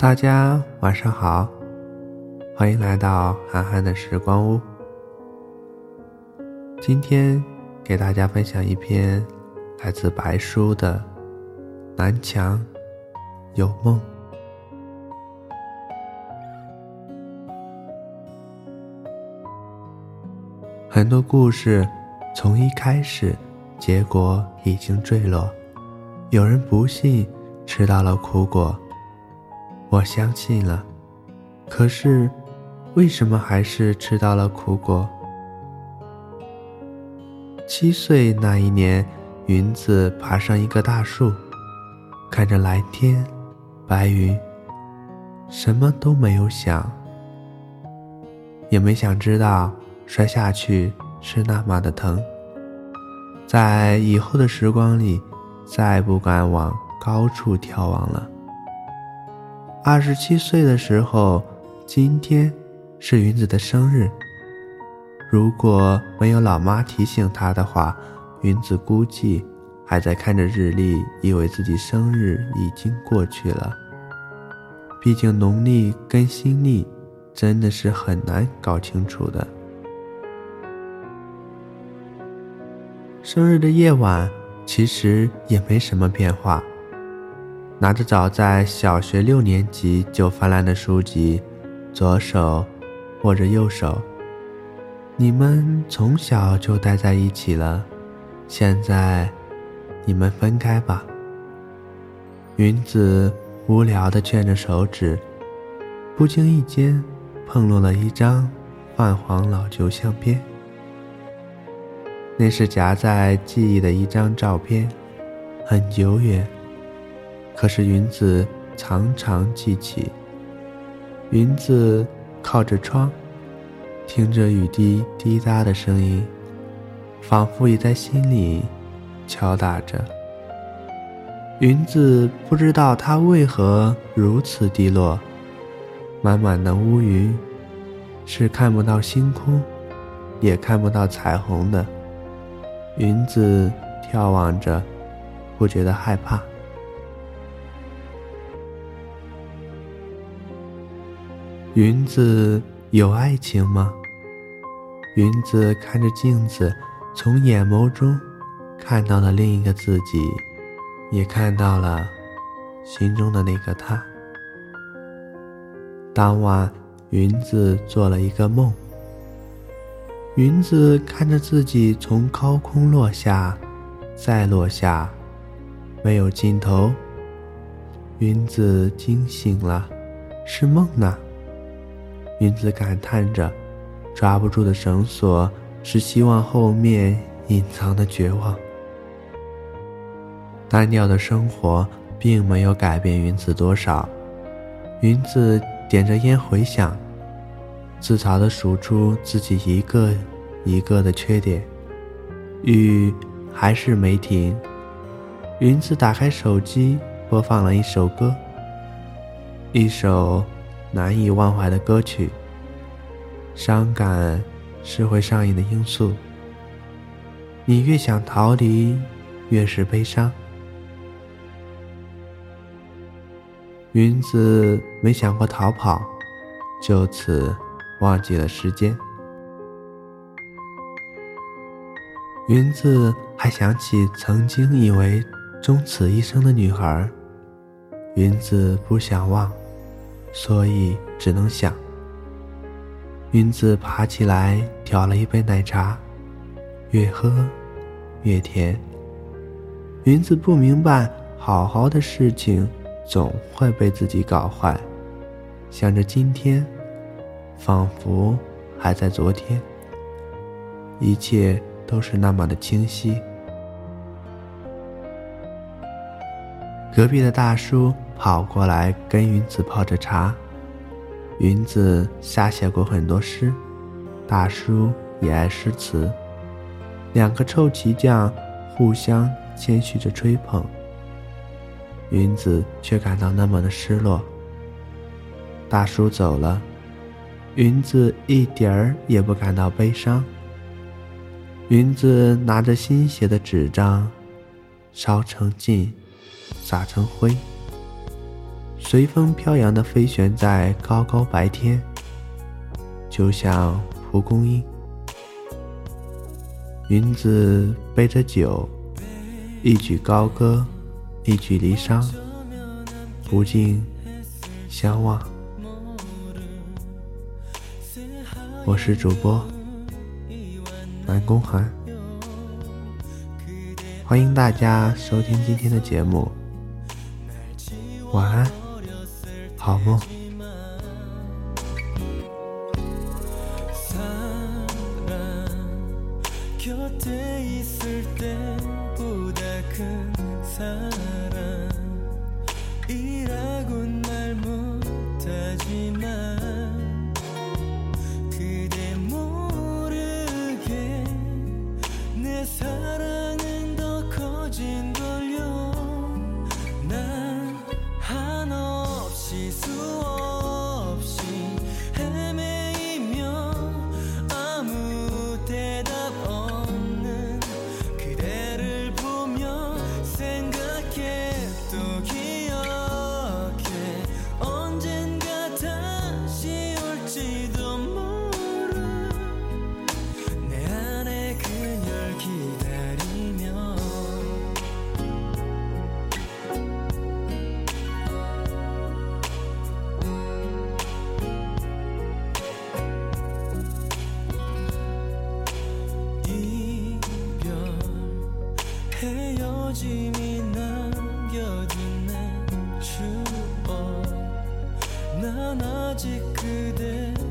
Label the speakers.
Speaker 1: 大家晚上好，欢迎来到涵涵的时光屋。今天给大家分享一篇来自白书的《南墙有梦》。很多故事从一开始，结果已经坠落。有人不信，吃到了苦果。我相信了，可是为什么还是吃到了苦果？七岁那一年，云子爬上一棵大树，看着蓝天、白云，什么都没有想，也没想知道。摔下去是那么的疼，在以后的时光里，再不敢往高处眺望了。二十七岁的时候，今天是云子的生日。如果没有老妈提醒她的话，云子估计还在看着日历，以为自己生日已经过去了。毕竟农历跟新历真的是很难搞清楚的。生日的夜晚，其实也没什么变化。拿着早在小学六年级就翻烂的书籍，左手握着右手。你们从小就待在一起了，现在你们分开吧。云子无聊地圈着手指，不经意间碰落了一张泛黄老旧相片。那是夹在记忆的一张照片，很久远，可是云子常常记起。云子靠着窗，听着雨滴滴答的声音，仿佛也在心里敲打着。云子不知道它为何如此低落，满满的乌云，是看不到星空，也看不到彩虹的。云子眺望着，不觉得害怕。云子有爱情吗？云子看着镜子，从眼眸中看到了另一个自己，也看到了心中的那个他。当晚，云子做了一个梦。云子看着自己从高空落下，再落下，没有尽头。云子惊醒了，是梦呢。云子感叹着，抓不住的绳索是希望后面隐藏的绝望。单调的生活并没有改变云子多少。云子点着烟回想。自嘲地数出自己一个一个的缺点，雨还是没停。云子打开手机，播放了一首歌，一首难以忘怀的歌曲。伤感是会上瘾的因素，你越想逃离，越是悲伤。云子没想过逃跑，就此。忘记了时间，云子还想起曾经以为终此一生的女孩。云子不想忘，所以只能想。云子爬起来挑了一杯奶茶，越喝越甜。云子不明白，好好的事情总会被自己搞坏。想着今天。仿佛还在昨天，一切都是那么的清晰。隔壁的大叔跑过来跟云子泡着茶，云子瞎写过很多诗，大叔也爱诗词，两个臭棋匠互相谦虚着吹捧，云子却感到那么的失落。大叔走了。云子一点儿也不感到悲伤。云子拿着新写的纸张，烧成烬，撒成灰，
Speaker 2: 随风飘扬的飞旋在高高白天，就像蒲公英。云子背着酒，一曲高歌，一曲离殇，不尽相望。我是主播南宫寒，欢迎大家收听今天的节目，晚安，好梦。
Speaker 3: 헤어짐이 남겨둔 내 추억. 난 아직 그대로